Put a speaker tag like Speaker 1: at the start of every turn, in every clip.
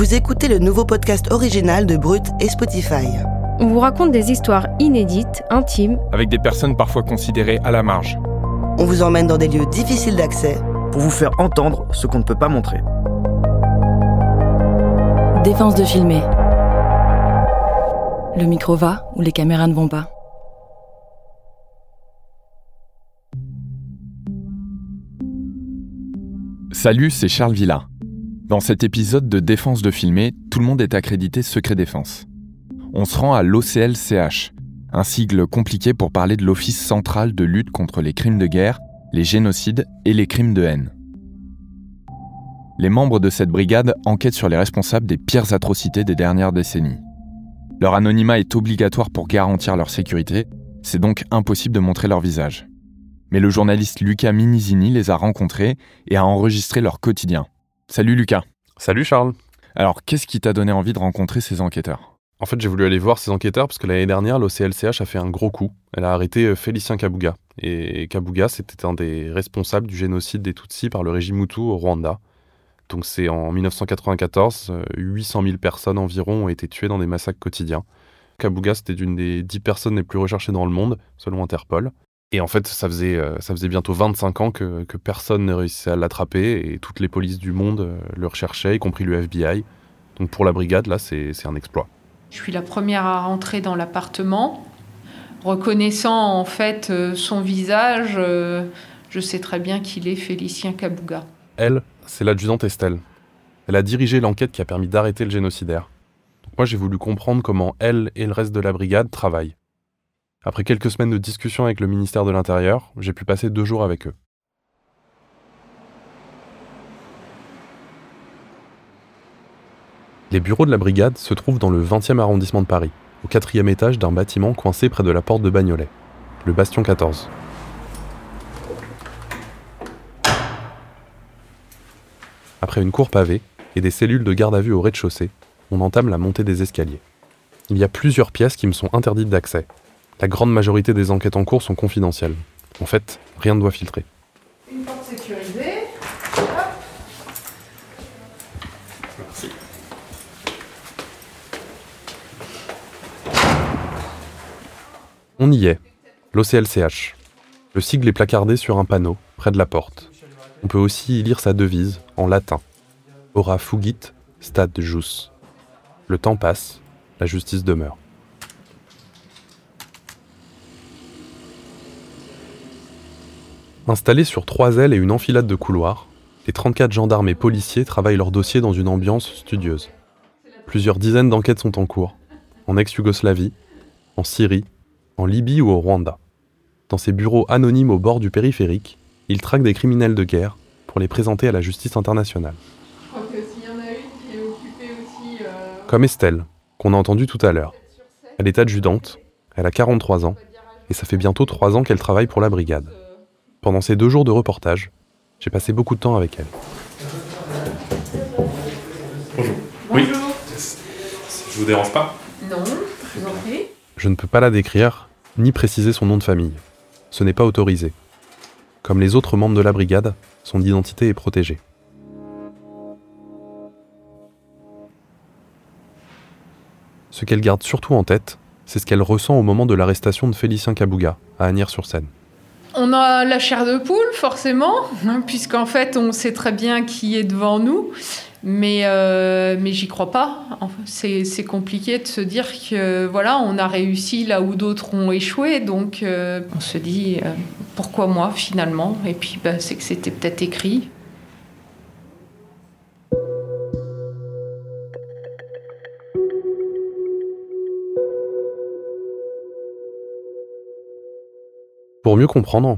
Speaker 1: Vous écoutez le nouveau podcast original de Brut et Spotify.
Speaker 2: On vous raconte des histoires inédites, intimes,
Speaker 3: Avec des personnes parfois considérées à la marge.
Speaker 1: On vous emmène dans des lieux difficiles d'accès.
Speaker 4: Pour vous faire entendre ce qu'on ne peut pas montrer.
Speaker 5: Défense de filmer. Le micro va ou les caméras ne vont pas.
Speaker 3: Salut, c'est Charles Villa. Dans cet épisode de Défense de filmer, tout le monde est accrédité secret défense. On se rend à l'OCLCH, un sigle compliqué pour parler de l'Office central de lutte contre les crimes de guerre, les génocides et les crimes de haine. Les membres de cette brigade enquêtent sur les responsables des pires atrocités des dernières décennies. Leur anonymat est obligatoire pour garantir leur sécurité, c'est donc impossible de montrer leur visage. Mais le journaliste Lucas Minizini les a rencontrés et a enregistré leur quotidien. Salut Lucas.
Speaker 6: Salut Charles.
Speaker 3: Alors, qu'est-ce qui t'a donné envie de rencontrer ces enquêteurs?
Speaker 6: En fait, j'ai voulu aller voir ces enquêteurs parce que l'année dernière, l'OCLCH a fait un gros coup. Elle a arrêté euh, Félicien Kabouga. Et Kabouga, c'était un des responsables du génocide des Tutsis par le régime Hutu au Rwanda. Donc c'est en 1994, euh, 800 000 personnes environ ont été tuées dans des massacres quotidiens. Kabouga, c'était une des 10 personnes les plus recherchées dans le monde, selon Interpol. Et en fait, ça faisait, euh, ça faisait bientôt 25 ans que, que personne ne réussissait à l'attraper et toutes les polices du monde euh, le recherchaient, y compris le FBI. Donc pour la brigade, là, c'est un exploit.
Speaker 7: Je suis la première à rentrer dans l'appartement. Reconnaissant en fait euh, son visage, je sais très bien qu'il est Félicien Kabouga.
Speaker 6: Elle, c'est l'adjudante Estelle. Elle a dirigé l'enquête qui a permis d'arrêter le génocidaire. Moi, j'ai voulu comprendre comment elle et le reste de la brigade travaillent. Après quelques semaines de discussion avec le ministère de l'Intérieur, j'ai pu passer deux jours avec eux. Les bureaux de la brigade se trouvent dans le 20e arrondissement de Paris, au quatrième étage d'un bâtiment coincé près de la porte de Bagnolet, le Bastion 14. Après une cour pavée et des cellules de garde à vue au rez-de-chaussée, on entame la montée des escaliers. Il y a plusieurs pièces qui me sont interdites d'accès. La grande majorité des enquêtes en cours sont confidentielles. En fait, rien ne doit filtrer.
Speaker 7: Une porte sécurisée.
Speaker 6: On y est, l'OCLCH. Le sigle est placardé sur un panneau, près de la porte. On peut aussi y lire sa devise, en latin. Ora fugit, stat jus. Le temps passe, la justice demeure. Installés sur trois ailes et une enfilade de couloirs, les 34 gendarmes et policiers travaillent leur dossier dans une ambiance studieuse. Plusieurs dizaines d'enquêtes sont en cours, en ex-Yougoslavie, en Syrie, en Libye ou au Rwanda. Dans ces bureaux anonymes au bord du périphérique, ils traquent des criminels de guerre pour les présenter à la justice internationale.
Speaker 7: Je crois que s'il y en a une qui est occupée aussi. euh,
Speaker 6: Comme Estelle, qu'on a entendu tout à l'heure. Elle est adjudante, elle a 43 ans, et ça fait bientôt 3 ans qu'elle travaille pour la brigade. Pendant ces deux jours de reportage, j'ai passé beaucoup de temps avec elle.
Speaker 7: Bonjour.
Speaker 6: Je vous dérange pas?
Speaker 7: Non, je vous en prie.
Speaker 6: Je ne peux pas la décrire, ni préciser son nom de famille. Ce n'est pas autorisé. Comme les autres membres de la brigade, son identité est protégée. Ce qu'elle garde surtout en tête, c'est ce qu'elle ressent au moment de l'arrestation de Félicien Kabouga, à Agnières-sur-Seine.
Speaker 7: On a la chair de poule, forcément, hein, puisqu'en fait, on sait très bien qui est devant nous. Mais, euh, j'y crois pas. C'est compliqué de se dire que voilà, on a réussi là où d'autres ont échoué. Donc euh, on se dit euh, pourquoi moi finalement? Et puis bah, c'est que c'était peut-être écrit.
Speaker 6: Pour mieux comprendre,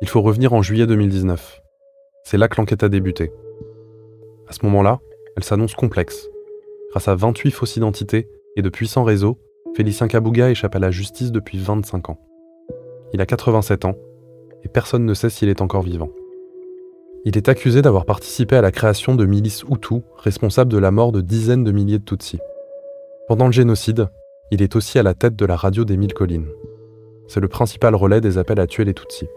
Speaker 6: il faut revenir en juillet 2019. C'est là que l'enquête a débuté. À ce moment-là, elle s'annonce complexe. Grâce à 28 fausses identités, et de puissants réseaux, Félicien Kabouga échappe à la justice depuis 25 ans. Il a 87 ans et personne ne sait s'il est encore vivant. Il est accusé d'avoir participé à la création de milices Hutus responsables de la mort de dizaines de milliers de Tutsis. Pendant le génocide, il est aussi à la tête de la radio des Mille Collines. C'est le principal relais des appels à tuer les Tutsis.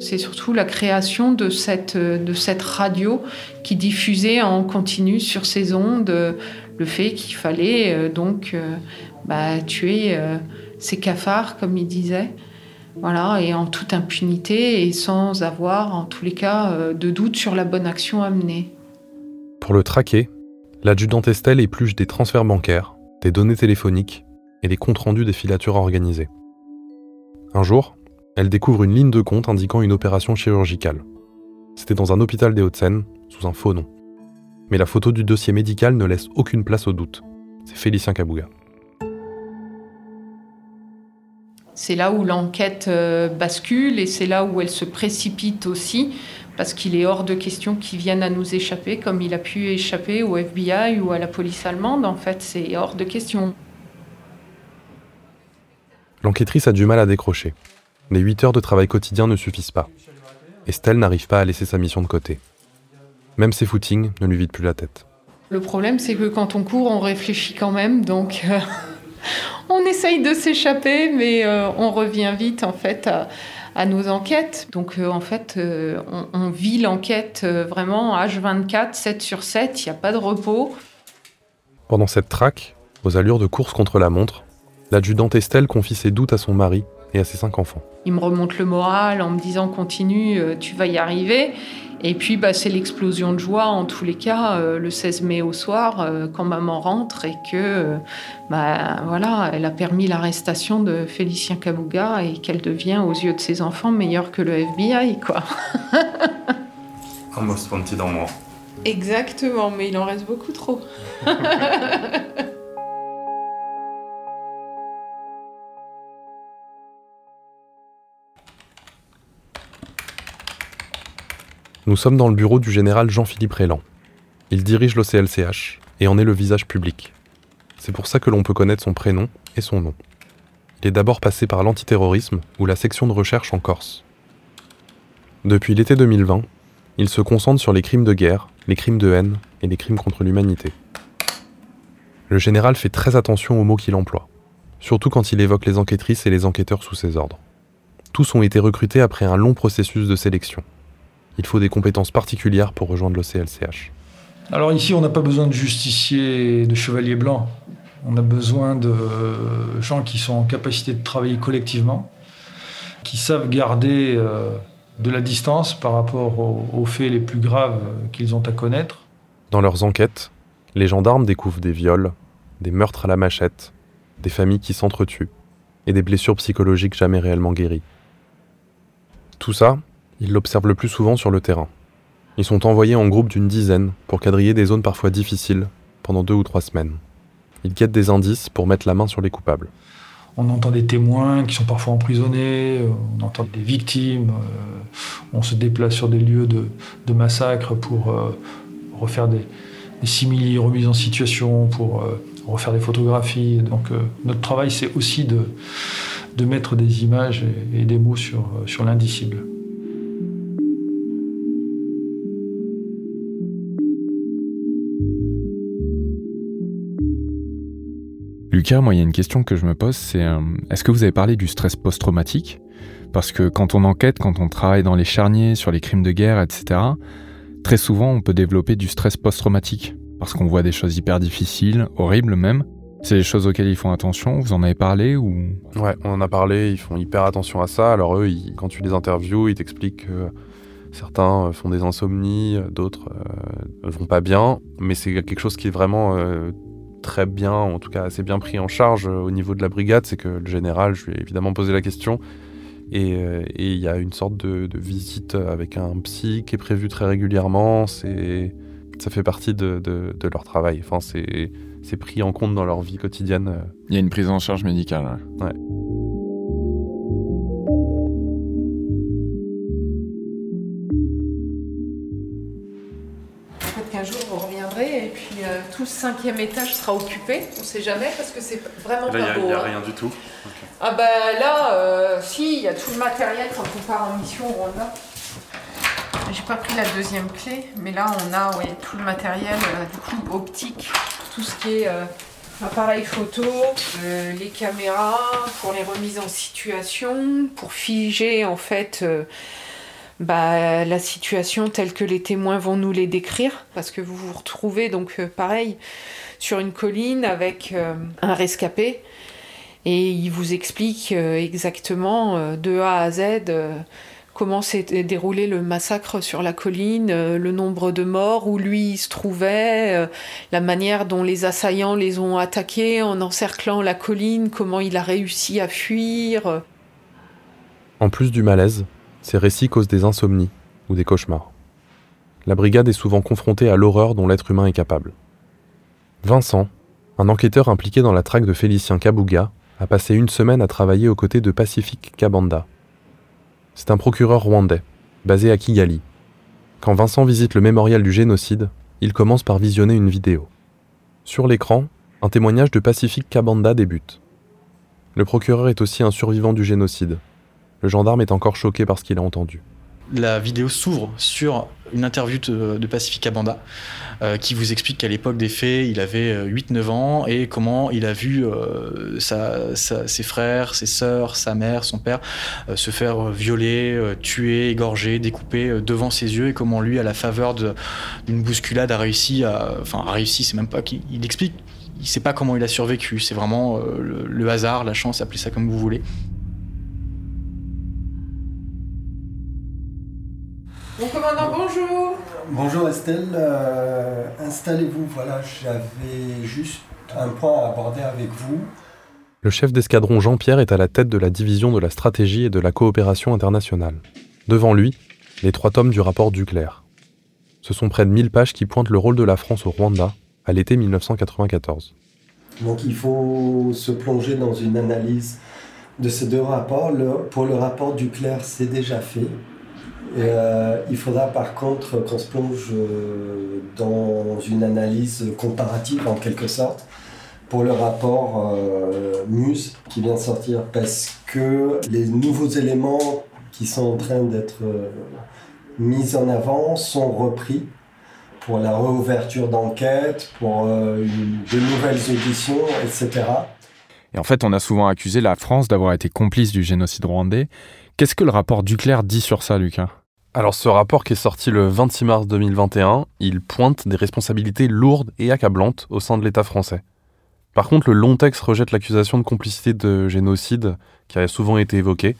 Speaker 7: C'est surtout la création de cette, de cette radio qui diffusait en continu sur ces ondes le fait qu'il fallait euh, donc euh, bah, tuer euh, ces cafards, comme il disait. Voilà, et en toute impunité et sans avoir, en tous les cas, de doute sur la bonne action à mener.
Speaker 6: Pour le traquer, l'adjudant Estelle épluche des transferts bancaires, des données téléphoniques et des comptes rendus des filatures organisées. Un jour, elle découvre une ligne de compte indiquant une opération chirurgicale. C'était dans un hôpital des Hauts-de-Seine, sous un faux nom. Mais la photo du dossier médical ne laisse aucune place au doute. C'est Félicien Kabouga.
Speaker 7: C'est là où l'enquête euh, bascule et c'est là où elle se précipite aussi, parce qu'il est hors de question qu'il vienne à nous échapper comme il a pu échapper au FBI ou à la police allemande. En fait, c'est hors de question.
Speaker 6: L'enquêtrice a du mal à décrocher. Les 8 heures de travail quotidien ne suffisent pas. Estelle n'arrive pas à laisser sa mission de côté. Même ses footings ne lui vident plus la tête.
Speaker 7: Le problème, c'est que quand on court, on réfléchit quand même, donc euh, on essaye de s'échapper, mais euh, on revient vite en fait à, nos enquêtes. Donc euh, en fait, on, on, vit l'enquête vraiment H24, 7 sur 7, il n'y a pas de repos.
Speaker 6: Pendant cette traque, aux allures de course contre la montre, l'adjudante Estelle confie ses doutes à son mari et à ses cinq enfants.
Speaker 7: Il me remonte le moral en me disant continue, tu vas y arriver. Et puis, bah, c'est l'explosion de joie, en tous les cas, euh, le 16 mai au soir, euh, quand maman rentre et que, euh, bah, voilà, elle a permis l'arrestation de Félicien Kabouga et qu'elle devient, aux yeux de ses enfants, meilleure que le FBI, quoi.
Speaker 6: Un most wanted dans moi.
Speaker 7: Exactement, mais il en reste beaucoup trop.
Speaker 6: Nous sommes dans le bureau du général Jean-Philippe Rélan. Il dirige l'OCLCH et en est le visage public. C'est pour ça que l'on peut connaître son prénom et son nom. Il est d'abord passé par l'antiterrorisme ou la section de recherche en Corse. Depuis l'été 2020, il se concentre sur les crimes de guerre, les crimes de haine et les crimes contre l'humanité. Le général fait très attention aux mots qu'il emploie, surtout quand il évoque les enquêtrices et les enquêteurs sous ses ordres. Tous ont été recrutés après un long processus de sélection il faut des compétences particulières pour rejoindre l'OCLCH.
Speaker 8: Alors ici, on n'a pas besoin de justiciers de chevaliers blancs. On a besoin de gens qui sont en capacité de travailler collectivement, qui savent garder euh, de la distance par rapport aux, faits les plus graves qu'ils ont à connaître.
Speaker 6: Dans leurs enquêtes, les gendarmes découvrent des viols, des meurtres à la machette, des familles qui s'entretuent et des blessures psychologiques jamais réellement guéries. Tout ça, ils l'observent le plus souvent sur le terrain. Ils sont envoyés en groupe d'une dizaine pour quadriller des zones parfois difficiles pendant deux ou trois semaines. Ils guettent des indices pour mettre la main sur les coupables.
Speaker 8: On entend des témoins qui sont parfois emprisonnés, euh, on entend des victimes, euh, on se déplace sur des lieux de, massacre pour euh, refaire des, des remises en situation, pour refaire des photographies. Donc notre travail, c'est aussi de, de mettre des images et, des mots sur l'indicible.
Speaker 3: Lucas, moi, il y a une question que je me pose, c'est euh, est-ce que vous avez parlé du stress post-traumatique? Parce que quand on enquête, quand on travaille dans les charniers, sur les crimes de guerre, etc., très souvent, on peut développer du stress post-traumatique. Parce qu'on voit des choses hyper difficiles, horribles même. C'est des choses auxquelles ils font attention Vous en avez parlé ou?
Speaker 6: Ouais, on en a parlé, ils font hyper attention à ça. Alors eux, quand tu les interviews, ils t'expliquent que certains euh, font des insomnies, d'autres euh, vont pas bien. Mais c'est quelque chose qui est vraiment très bien, en tout cas assez bien pris en charge euh, au niveau de la brigade, c'est que le général, je lui ai évidemment posé la question, et euh, il y a une sorte de, visite avec un psy qui est prévu très régulièrement, c'est, ça fait partie de, leur travail, enfin c'est, c'est pris en compte dans leur vie quotidienne.
Speaker 3: Il y a une prise en charge médicale.
Speaker 6: ouais.
Speaker 7: Tout ce cinquième étage sera occupé. On ne sait jamais parce que c'est vraiment
Speaker 6: Là,
Speaker 7: pas
Speaker 6: il
Speaker 7: beau.
Speaker 6: n'y a,
Speaker 7: hein.
Speaker 6: rien du tout.
Speaker 7: Ah bah là, euh, si, il y a tout le matériel quand on part en mission au Rwanda. J'ai pas pris la deuxième clé, mais là on a ouais, tout le matériel euh, du coup optique, tout ce qui est euh, appareil photo, euh, les caméras pour les remises en situation, pour figer en fait bah, la situation telle que les témoins vont nous les décrire, parce que vous vous retrouvez donc euh, pareil sur une colline avec euh, un rescapé et il vous explique euh, exactement de A à Z comment s'est déroulé le massacre sur la colline, le nombre de morts, où lui se trouvait, la manière dont les assaillants les ont attaqués en encerclant la colline, comment il a réussi à fuir.
Speaker 6: En plus du malaise, ces récits causent des insomnies ou des cauchemars. La brigade est souvent confrontée à l'horreur dont l'être humain est capable. Vincent, un enquêteur impliqué dans la traque de Félicien Kabuga, a passé une semaine à travailler aux côtés de Pacific Kabanda. C'est un procureur rwandais, basé à Kigali. Quand Vincent visite le mémorial du génocide, il commence par visionner une vidéo. Sur l'écran, un témoignage de Pacific Kabanda débute. Le procureur est aussi un survivant du génocide. Le gendarme est encore choqué par ce qu'il a entendu.
Speaker 9: La vidéo s'ouvre sur une interview de, de Pacifica Banda euh, qui vous explique qu'à l'époque des faits, il avait euh, 8-9 ans et comment il a vu euh, ses frères, ses sœurs, sa mère, son père euh, se faire euh, violer, euh, tuer, égorger, découper euh, devant ses yeux et comment lui, à la faveur d'une bousculade, a réussi à. Enfin, a réussi, c'est même pas qu'il il explique. Il sait pas comment il a survécu, c'est vraiment euh, le hasard, la chance, appelez ça comme vous voulez.
Speaker 7: Bonjour
Speaker 10: Estelle, Euh, installez-vous. Voilà, j'avais juste un point à aborder avec vous.
Speaker 6: Le chef d'escadron Jean-Pierre est à la tête de la division de la stratégie et de la coopération internationale. Devant lui, les trois tomes du rapport Duclerc. Ce sont près de 1000 pages qui pointent le rôle de la France au Rwanda à l'été 1994.
Speaker 10: Donc il faut se plonger dans une analyse de ces deux rapports. Le- pour le rapport du Claire, c'est déjà fait. Euh, il faudra par contre qu'on se plonge euh, dans une analyse comparative en quelque sorte pour le rapport euh, Muse qui vient de sortir parce que les nouveaux éléments qui sont en train d'être euh, mis en avant sont repris pour la réouverture d'enquête, pour de nouvelles auditions, etc.
Speaker 3: Et en fait, on a souvent accusé la France d'avoir été complice du génocide rwandais. Qu'est-ce que le rapport Duclerc dit sur ça, Lucas?
Speaker 6: Alors ce rapport qui est sorti le 26 mars 2021, il pointe des responsabilités lourdes et accablantes au sein de l'État français. Par contre, le long texte rejette l'accusation de complicité de génocide qui a souvent été évoquée.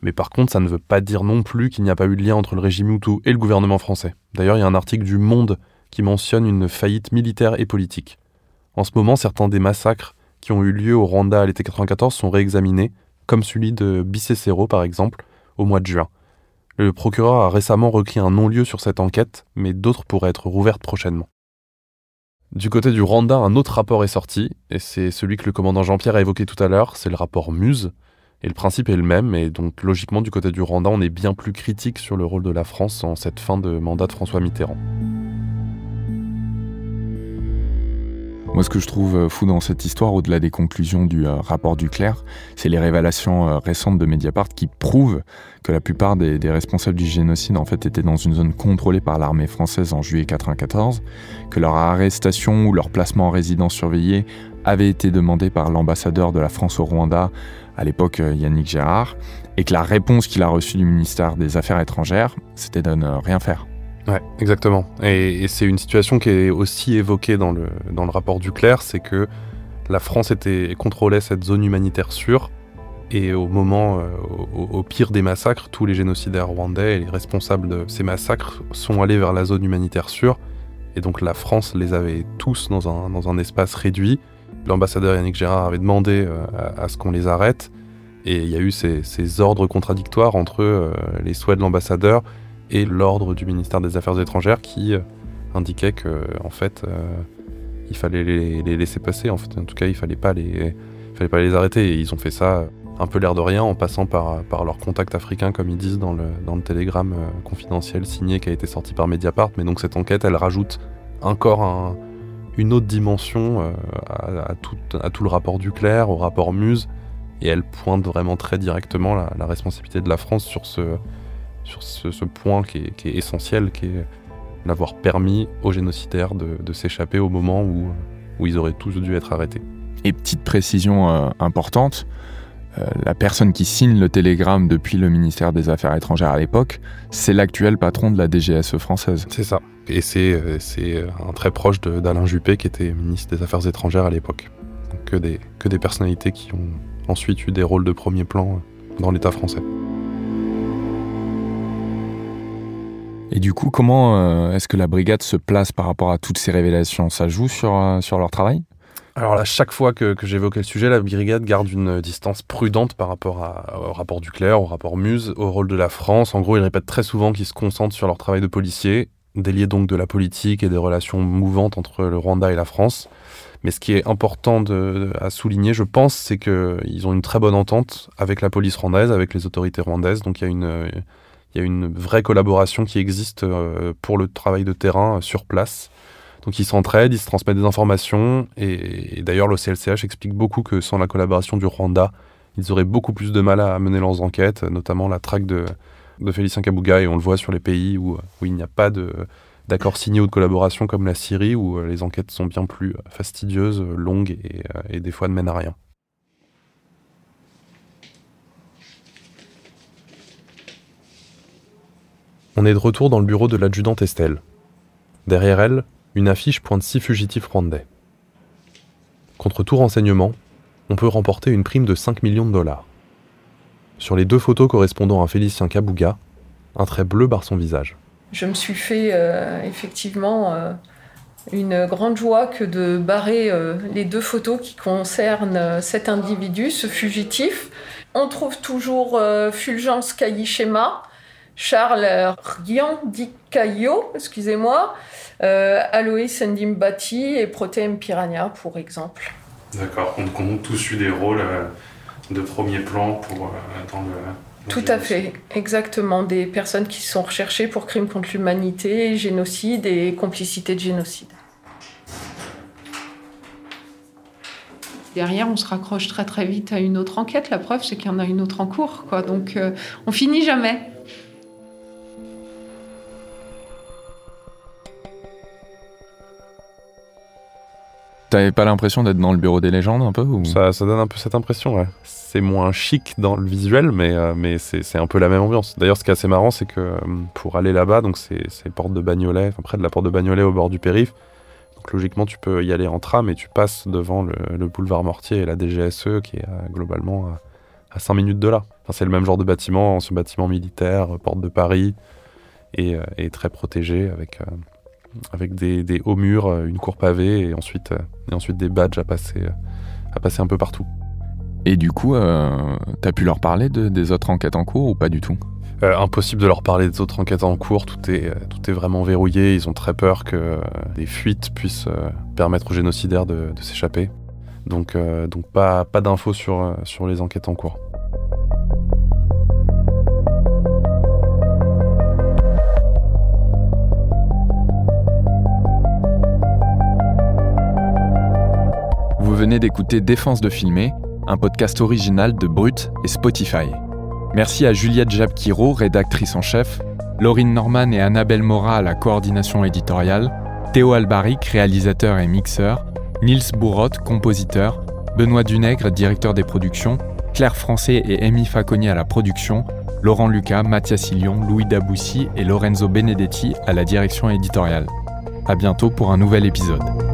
Speaker 6: Mais par contre, ça ne veut pas dire non plus qu'il n'y a pas eu de lien entre le régime Hutu et le gouvernement français. D'ailleurs, il y a un article du Monde qui mentionne une faillite militaire et politique. En ce moment, certains des massacres qui ont eu lieu au Rwanda à l'été 94 sont réexaminés, comme celui de Bicécero par exemple, au mois de juin. Le procureur a récemment requis un non-lieu sur cette enquête, mais d'autres pourraient être rouvertes prochainement. Du côté du Rwanda, un autre rapport est sorti, et c'est celui que le commandant Jean-Pierre a évoqué tout à l'heure, c'est le rapport Muse. Et le principe est le même, et donc logiquement du côté du Rwanda, on est bien plus critique sur le rôle de la France en cette fin de mandat de François Mitterrand.
Speaker 3: Moi, ce que je trouve euh, fou dans cette histoire, au-delà des conclusions du euh, rapport Duclerc, c'est les révélations euh, récentes de Mediapart qui prouvent que la plupart des, responsables du génocide en fait étaient dans une zone contrôlée par l'armée française en juillet 94, que leur arrestation ou leur placement en résidence surveillée avait été demandé par l'ambassadeur de la France au Rwanda, à l'époque Yannick Gérard, et que la réponse qu'il a reçue du ministère des Affaires étrangères, c'était de ne rien faire.
Speaker 6: Ouais, exactement. Et, c'est une situation qui est aussi évoquée dans le, dans le rapport Duclerc, c'est que la France était, contrôlait cette zone humanitaire sûre, et au moment, euh, au, pire des massacres, tous les génocidaires rwandais et les responsables de ces massacres sont allés vers la zone humanitaire sûre, et donc la France les avait tous dans un, dans un espace réduit. L'ambassadeur Yannick Gérard avait demandé euh, à, à ce qu'on les arrête, et il y a eu ces, ces ordres contradictoires entre euh, les souhaits de l'ambassadeur et l'ordre du ministère des Affaires étrangères qui euh, indiquait que en fait euh, il fallait les, laisser passer. En fait en tout cas il fallait pas les il fallait pas les arrêter. Et ils ont fait ça un peu l'air de rien en passant par, par leur contact africain, comme ils disent dans le, dans le télégramme euh, confidentiel signé qui a été sorti par Mediapart. Mais donc cette enquête, elle rajoute encore une autre dimension euh, à, tout, à, tout, le rapport du clerc, au rapport Muse, et elle pointe vraiment très directement la, responsabilité de la France sur ce, sur ce, point qui est, qui est, essentiel, qui est d'avoir permis aux génocidaires de, de s'échapper au moment où, où ils auraient tous dû être arrêtés.
Speaker 3: Et petite précision euh, importante, euh, la personne qui signe le télégramme depuis le ministère des Affaires étrangères à l'époque, c'est l'actuel patron de la DGSE française.
Speaker 6: C'est ça. Et c'est euh, un très proche d'Alain Juppé qui était ministre des Affaires étrangères à l'époque. Que des, que des personnalités qui ont ensuite eu des rôles de premier plan dans l'État français.
Speaker 3: Et du coup, comment est-ce que la brigade se place par rapport à toutes ces révélations? Ça joue sur, sur leur travail?
Speaker 6: Alors à chaque fois que, j'évoquais le sujet, la brigade garde une distance prudente par rapport au rapport du clerc, au rapport Muse, au rôle de la France. En gros, ils répètent très souvent qu'ils se concentrent sur leur travail de policier, délié donc de la politique et des relations mouvantes entre le Rwanda et la France. Mais ce qui est important à souligner, je pense, c'est qu'ils ont une très bonne entente avec la police rwandaise, avec les autorités rwandaises. Donc il y a une, il y a une vraie collaboration qui existe euh, pour le travail de terrain euh, sur place. Donc ils s'entraident, ils se transmettent des informations. Et, d'ailleurs, l'OCLCH explique beaucoup que sans la collaboration du Rwanda, ils auraient beaucoup plus de mal à mener leurs enquêtes, notamment la traque de, de Félicien Kabuga. Et on le voit sur les pays où, il n'y a pas d'accord signé ou de collaboration comme la Syrie, où euh, les enquêtes sont bien plus fastidieuses, longues et, et des fois ne mènent à rien. On est de retour dans le bureau de l'adjudante Estelle. Derrière elle, une affiche pointe six fugitifs rwandais. Contre tout renseignement, on peut remporter une prime de 5 millions de dollars. Sur les deux photos correspondant à Félicien Kabuga, un trait bleu barre son visage.
Speaker 7: Je me suis fait euh, effectivement euh, une grande joie que de barrer euh, les deux photos qui concernent cet individu, ce fugitif. On trouve toujours Fulgence Kayishema, Charles Riandikayo, excusez-moi, euh, Aloïs Ndimbati et Protein Piranha, pour exemple.
Speaker 6: D'accord, donc on a tous eu des rôles euh, de premier plan pour, euh, dans le.
Speaker 7: Tout à fait, exactement. Des personnes qui sont recherchées pour crimes contre l'humanité, génocide et complicité de génocide. Derrière, on se raccroche très très vite à une autre enquête. La preuve, c'est qu'il y en a une autre en cours. Quoi. Donc, on finit jamais.
Speaker 3: T'avais pas l'impression d'être dans le bureau des légendes un peu
Speaker 6: ça, donne un peu cette impression, ouais. C'est moins chic dans le visuel, mais, euh, c'est un peu la même ambiance. D'ailleurs, ce qui est assez marrant, c'est que euh, pour aller là-bas, donc c'est porte de Bagnolet, enfin, près de la porte de Bagnolet au bord du périph', donc logiquement, tu peux y aller en tram et tu passes devant le, boulevard Mortier et la DGSE qui est euh, globalement à, 5 minutes de là. Enfin, c'est le même genre de bâtiment, ce bâtiment militaire, porte de Paris, et, et très protégé avec avec des, hauts murs, euh, une cour pavée et ensuite, euh, et ensuite des badges à passer, euh, à passer un peu partout.
Speaker 3: Et du coup, euh, t'as pu leur parler de, des autres enquêtes en cours ou pas du tout?
Speaker 6: Impossible de leur parler des autres enquêtes en cours, tout est, tout est vraiment verrouillé, ils ont très peur que des fuites puissent permettre aux génocidaires de, de s'échapper. Donc, donc pas, pas d'infos sur, sur les enquêtes en cours.
Speaker 3: Venez d'écouter Défense de filmer, un podcast original de Brut et Spotify. Merci à Juliette Jabquiro, rédactrice en chef, Laurine Norman et Annabelle Mora à la coordination éditoriale, Théo Albaric, réalisateur et mixeur, Nils Bourrotte, compositeur, Benoît Dunègre, directeur des productions, Claire Français et Amy Faconi à la production, Laurent Lucas, Mathias Sillon, Louis Daboussi et Lorenzo Benedetti à la direction éditoriale. À bientôt pour un nouvel épisode.